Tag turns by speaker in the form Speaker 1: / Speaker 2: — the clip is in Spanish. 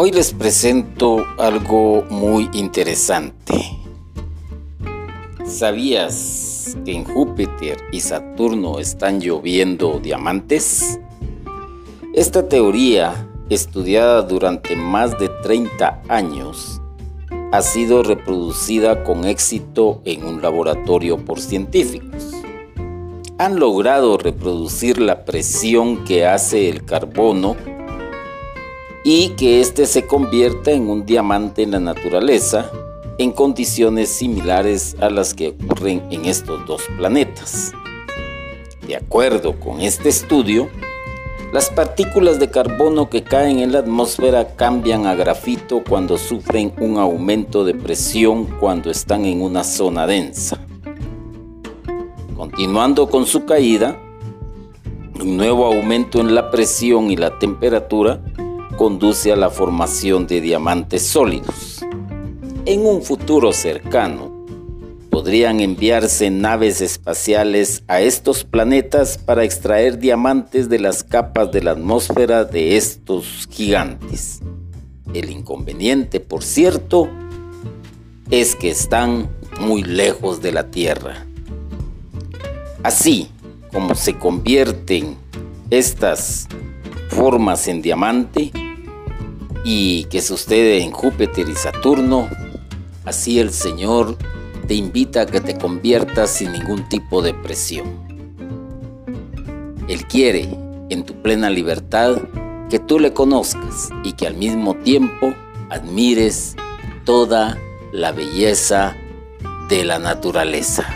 Speaker 1: Hoy les presento algo muy interesante. ¿Sabías que en Júpiter y Saturno están lloviendo diamantes? Esta teoría, estudiada durante más de 30 años, ha sido reproducida con éxito en un laboratorio por científicos. Han logrado reproducir la presión que hace el carbono y que éste se convierta en un diamante en la naturaleza en condiciones similares a las que ocurren en estos dos planetas. De acuerdo con este estudio, las partículas de carbono que caen en la atmósfera cambian a grafito cuando sufren un aumento de presión cuando están en una zona densa. Continuando con su caída, un nuevo aumento en la presión y la temperatura conduce a la formación de diamantes sólidos. En un futuro cercano, podrían enviarse naves espaciales a estos planetas para extraer diamantes de las capas de la atmósfera de estos gigantes. El inconveniente, por cierto, es que están muy lejos de la Tierra. Así como se convierten estas formas en diamante, y que sucede en Júpiter y Saturno, así el Señor te invita a que te conviertas sin ningún tipo de presión. Él quiere, en tu plena libertad, que tú le conozcas y que al mismo tiempo admires toda la belleza de la naturaleza.